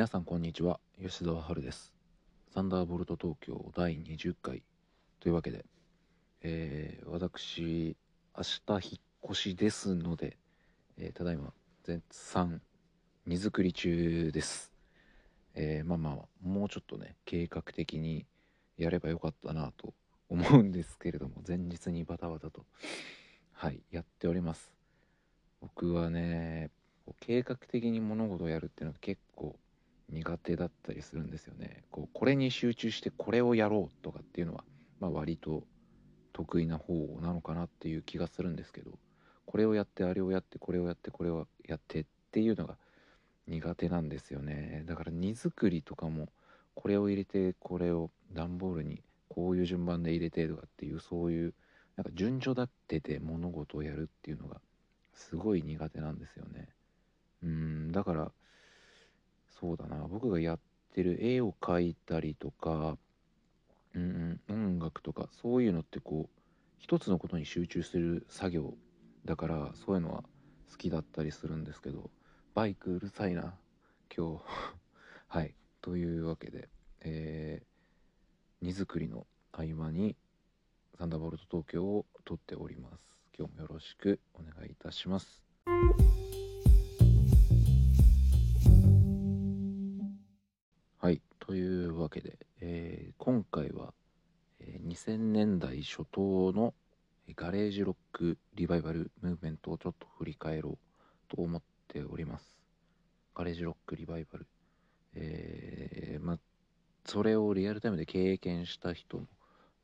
皆さんこんにちは。吉澤春です。サンダーボルト東京第20回。というわけで、えー、私明日引っ越しですので、えー、ただいま絶賛荷造り中です、えー、まあまあもうちょっとね計画的にやればよかったなと思うんですけれども前日にバタバタとはいやっております。僕はね計画的に物事をやるっていうのは結苦手だったりするんですよね。こうこれに集中してこれをやろうとかっていうのは、まあ、割と得意な方なのかなっていう気がするんですけどこれをやってあれをやってこれをやってこれをやってっていうのが苦手なんですよねだから荷造りとかもこれを入れてこれを段ボールにこういう順番で入れてとかっていうそういうなんか順序立てて物事をやるっていうのがすごい苦手なんですよねうんだからそうだな。僕がやってる絵を描いたりとか、うんうん、音楽とかそういうのってこう一つのことに集中する作業だからそういうのは好きだったりするんですけどバイクうるさいな今日。はい。というわけでえー、荷造りの合間にサンダーボルト東京を撮っております。今日もよろしくお願いいたします。2000年代初頭のガレージロックリバイバルムーブメントをちょっと振り返ろうと思っております。ガレージロックリバイバル。えー、まあ、それをリアルタイムで経験した人も、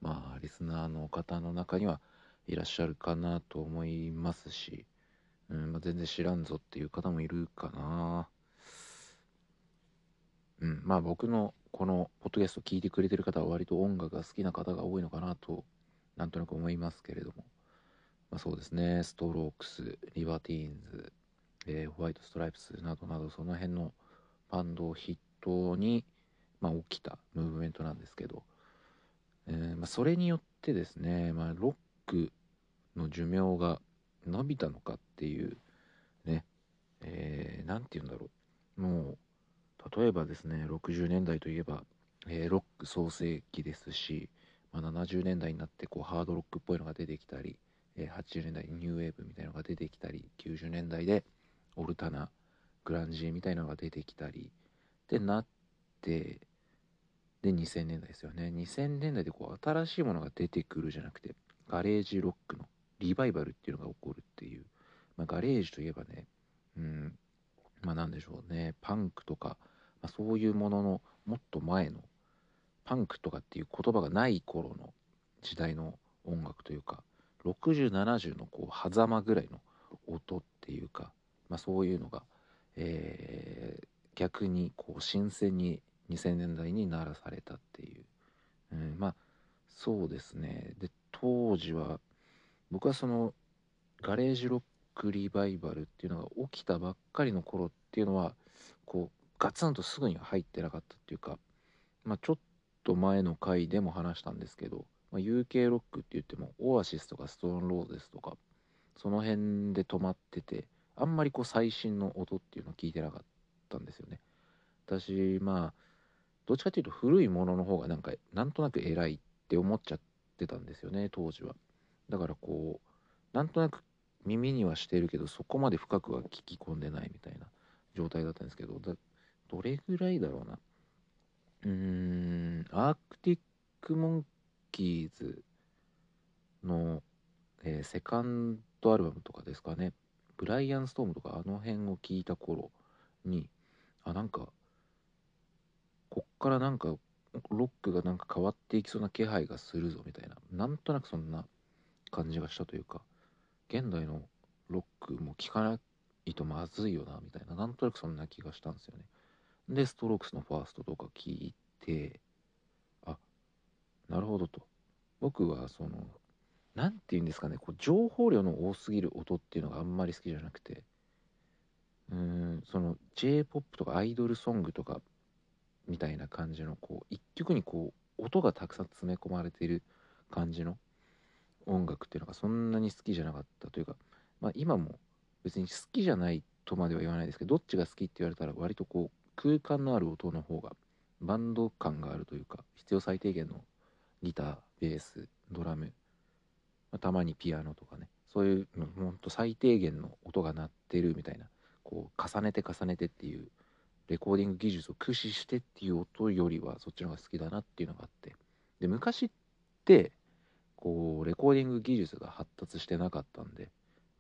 まあ、リスナーの方の中にはいらっしゃるかなと思いますし、うんまあ、全然知らんぞっていう方もいるかな。うん、まあ僕のこのポッドキャスト聞いてくれてる方は割と音楽が好きな方が多いのかなとなんとなく思いますけれども、まあ、そうですね。ストロークスリバティーンズ、えー、ホワイトストライプスなどなどその辺のバンドを筆頭に、まあ、起きたムーブメントなんですけど、えー、まあ、それによってですね、まあ、ロックの寿命が伸びたのかっていうね、えー、て言うんだろう。もう例えばですね60年代といえば、えー、ロック創世期ですし、まあ、70年代になってこうハードロックっぽいのが出てきたり、えー、80年代ニューウェーブみたいなのが出てきたり90年代でオルタナグランジーみたいなのが出てきたりってなってで2000年代ですよね。2000年代でこう新しいものが出てくるじゃなくてガレージロックのリバイバルっていうのが起こるっていう、まあ、ガレージといえばねうんまあ何でしょうね。パンクとかまあ、そういうもののもっと前のパンクとかっていう言葉がない頃の時代の音楽というか6070のこう狭間ぐらいの音っていうか、まあ、そういうのが、えー、逆にこう新鮮に2000年代に鳴らされたっていう、うん、まあそうですね。で当時は僕はそのガレージロックリバイバルっていうのが起きたばっかりの頃っていうのはこうガツンとすぐには入ってなかったっていうか、まあ、ちょっと前の回でも話したんですけど、まあ、UK ロックって言ってもオアシスとかストーンローゼスとかその辺で止まっててあんまりこう最新の音っていうのを聞いてなかったんですよね。私まあどっちかっていうと古いものの方がなんかなんとなく偉いって思っちゃってたんですよね当時は。だからこうなんとなく耳にはしてるけどそこまで深くは聞き込んでないみたいな状態だったんですけどどれぐらいだろうな。うーん、アークティック・モンキーズの、えー、セカンドアルバムとかですかね。ブライアン・ストームとかあの辺を聞いた頃に、あ、なんか、こっからなんか、ロックがなんか変わっていきそうな気配がするぞみたいな、なんとなくそんな感じがしたというか、現代のロックも聴かないとまずいよなみたいな、なんとなくそんな気がしたんですよね。で、ストロークスのファーストとか聞いて、あ、なるほどと。僕はその、何て言うんですかね、こう情報量の多すぎる音っていうのがあんまり好きじゃなくて、うーん、その J-POP とかアイドルソングとかみたいな感じの、こう、一曲にこう、音がたくさん詰め込まれている感じの音楽っていうのがそんなに好きじゃなかったというか、まあ今も別に好きじゃないとまでは言わないですけど、どっちが好きって言われたら割とこう、空間のある音の方がバンド感があるというか必要最低限のギターベースドラム、まあ、たまにピアノとかねそういうのほんと最低限の音が鳴ってるみたいなこう重ねて重ねてっていうレコーディング技術を駆使してっていう音よりはそっちの方が好きだなっていうのがあって。で昔ってこうレコーディング技術が発達してなかったんで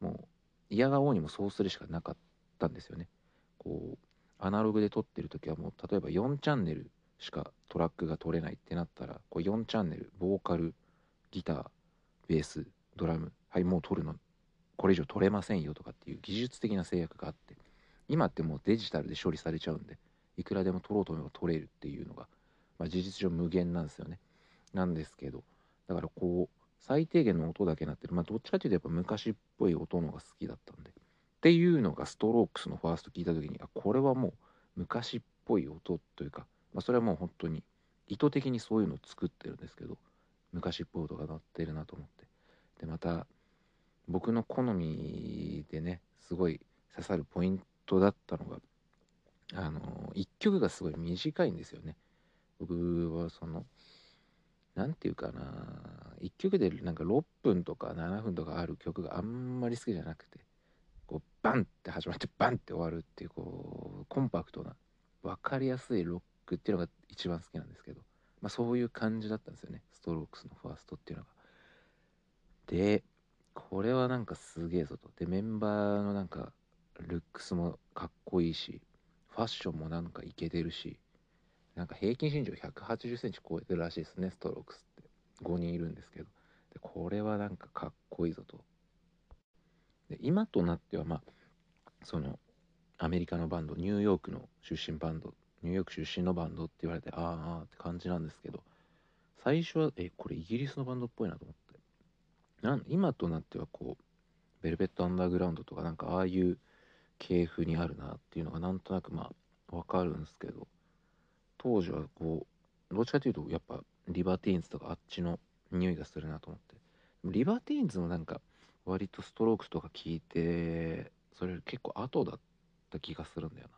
もう嫌がおうにもそうするしかなかったんですよね。こうアナログで撮ってる時はもう例えば4チャンネルしかトラックが取れないってなったらこう4チャンネルボーカルギターベースドラムはいもう撮るのこれ以上取れませんよとかっていう技術的な制約があって今ってもうデジタルで処理されちゃうんでいくらでも取ろうと思えば取れるっていうのが、まあ、事実上無限なんですよね。なんですけどだからこう最低限の音だけなってる。まあどっちかっていうとやっぱ昔っぽい音のが好きだったんでっていうのがストロークスのファースト聞いた時にあこれはもう昔っぽい音というか、まあ、それはもう本当に意図的にそういうのを作ってるんですけど昔っぽい音が鳴ってるなと思って。でまた僕の好みでねすごい刺さるポイントだったのがあの1曲がすごい短いんですよね。僕はその何て言うかな1曲でなんか6分とか7分とかある曲があんまり好きじゃなくてバンって始まってバンって終わるっていうこうコンパクトな分かりやすいロックっていうのが一番好きなんですけど、まあ、そういう感じだったんですよねストロークスのファーストっていうのが。でこれはなんかすげえぞと。でメンバーのなんかルックスもかっこいいしファッションもなんかイケてるしなんか平均身長180センチ超えてるらしいですねストロークスって5人いるんですけどでこれはなんかかっこいいぞとで今となってはまあそのアメリカのバンドニューヨークの出身バンドニューヨーク出身のバンドって言われてあーあーって感じなんですけど最初はえこれイギリスのバンドっぽいなと思って。なん今となってはこうベルベット・アンダーグラウンドとかなんかああいう系譜にあるなっていうのがなんとなくまあわかるんですけど当時はこうどっちかというとやっぱリバティーンズとかあっちの匂いがするなと思って。リバティーンズもなんか割とストロークスとか聞いてそれ結構後だった気がするんだよな。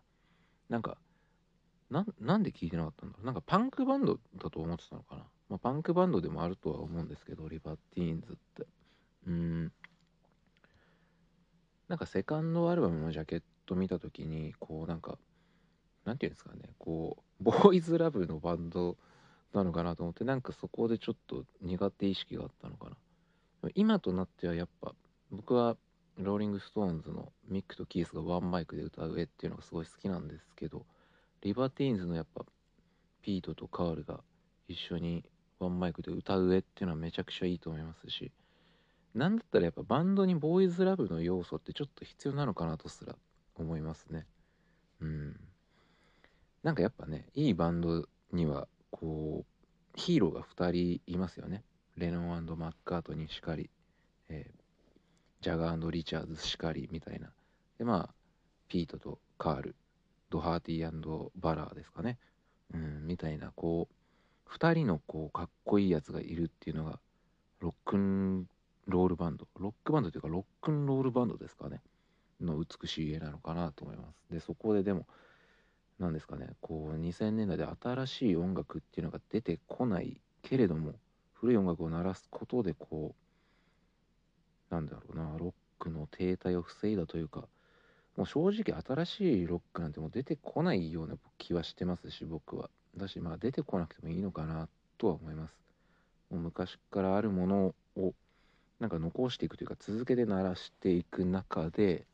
なんかなんで聞いてなかったんだろう。なんかパンクバンドだと思ってたのかな、まあ、パンクバンドでもあるとは思うんですけどリバティーンズって。うん。なんかセカンドアルバムのジャケット見た時にこうなんかなんていうんですかね。こうボーイズラブのバンドなのかなと思ってなんかそこでちょっと苦手意識があったのかな。今となってはやっぱ僕はローリング・ストーンズのミックとキースがワンマイクで歌う絵っていうのがすごい好きなんですけどリバティーンズのやっぱピートとカールが一緒にワンマイクで歌う絵っていうのはめちゃくちゃいいと思いますしなんだったらやっぱバンドにボーイズラブの要素ってちょっと必要なのかなとすら思いますね。うん。なんかやっぱねいいバンドにはこうヒーローが2人いますよね。レノンマッカートニーしかり、えー、ジャガーリチャーズしかりみたいな。でまあピートとカールドハーティーバラーですかね。うんみたいなこう2人のこうかっこいいやつがいるっていうのがロックンロールバンド。ロックバンドというかロックンロールバンドですかね。の美しい絵なのかなと思います。でそこででも何ですかね。こう2000年代で新しい音楽っていうのが出てこないけれども古い音楽を鳴らすことでこうなんだろうなロックの停滞を防いだというかもう正直新しいロックなんてもう出てこないような気はしてますし僕は。だしまあ出てこなくてもいいのかなとは思います。もう昔からあるものをなんか残していくというか続けて鳴らしていく中で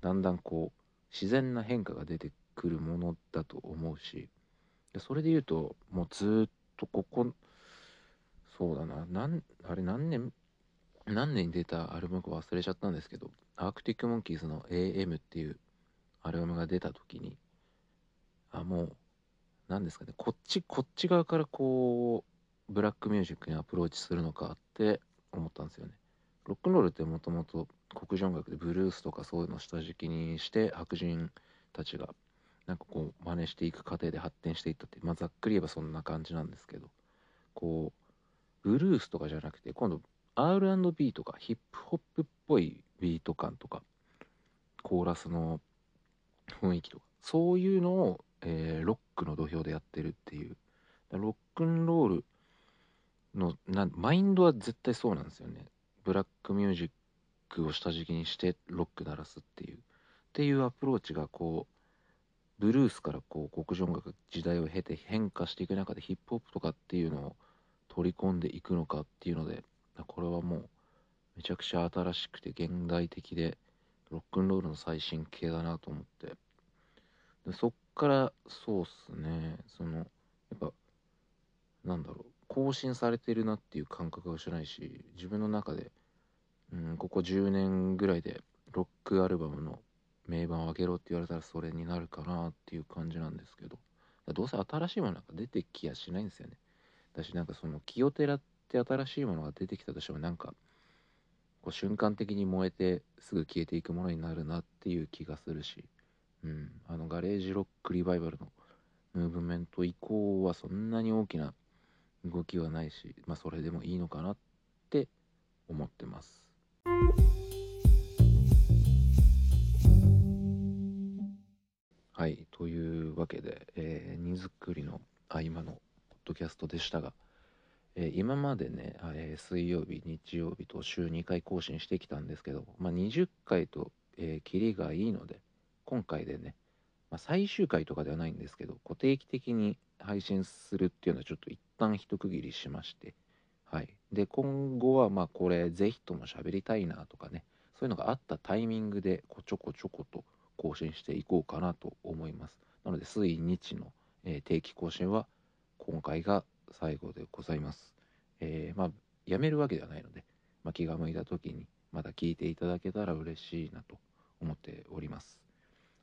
だんだんこう自然な変化が出てくるものだと思うしそれで言うともうずっとここそうだななんあれ何年何年に出たアルバムか忘れちゃったんですけどアークティック・モンキーズの AM っていうアルバムが出た時にあもう何ですかねこっちこっち側からこうブラックミュージックにアプローチするのかって思ったんですよね。ロックンロールってもともと黒人音楽でブルースとかそういうのを下敷きにして白人たちがなんかこう真似していく過程で発展していったってまあざっくり言えばそんな感じなんですけどこうブルースとかじゃなくて今度 R&B とかヒップホップっぽいビート感とかコーラスの雰囲気とかそういうのをえー、ロックの土俵でやってるっていう。ロックンロールのなマインドは絶対そうなんですよね。ブラックミュージックを下敷きにしてロック鳴らすっていう。っていうアプローチがこうブルースからこう黒人音楽時代を経て変化していく中でヒップホップとかっていうのを取り込んでいくのかっていうのでこれはもうめちゃくちゃ新しくて現代的でロックンロールの最新形だなと思って。でそっからそうっすね。そのやっぱなんだろう更新されてるなっていう感覚がしないし自分の中で、うん、ここ10年ぐらいでロックアルバムの名盤を開けろって言われたらそれになるかなっていう感じなんですけど。どうせ新しいものなんか出てきやしないんですよね。だしなんかその清寺って新しいものが出てきたとしてもなんかこう瞬間的に燃えてすぐ消えていくものになるなっていう気がするし、うん、あのガレージロックリバイバルのムーブメント以降はそんなに大きな動きはないし、まあ、それでもいいのかなって思ってます。はい、というわけで、えー、荷造りの合間のポッドキャストでしたが、えー、今までね、えー、水曜日、日曜日と週2回更新してきたんですけど、まあ、20回と、えー、キリがいいので、今回でね、まあ、最終回とかではないんですけど、固定期的に配信するっていうのはちょっと一旦一区切りしまして、はい。で、今後はまあこれぜひとも喋りたいなとかね、そういうのがあったタイミングでこちょこちょこと更新していこうかなと思います。なので、水日の、えー、定期更新は今回が最後でございます。えー、まあ、やめるわけではないので、まあ、気が向いた時にまた聞いていただけたら嬉しいなと思っております。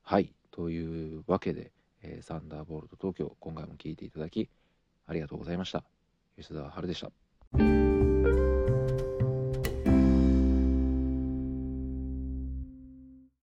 はい。というわけで、えー、サンダーボルト東京、今回も聞いていただき、ありがとうございました。吉田春でした。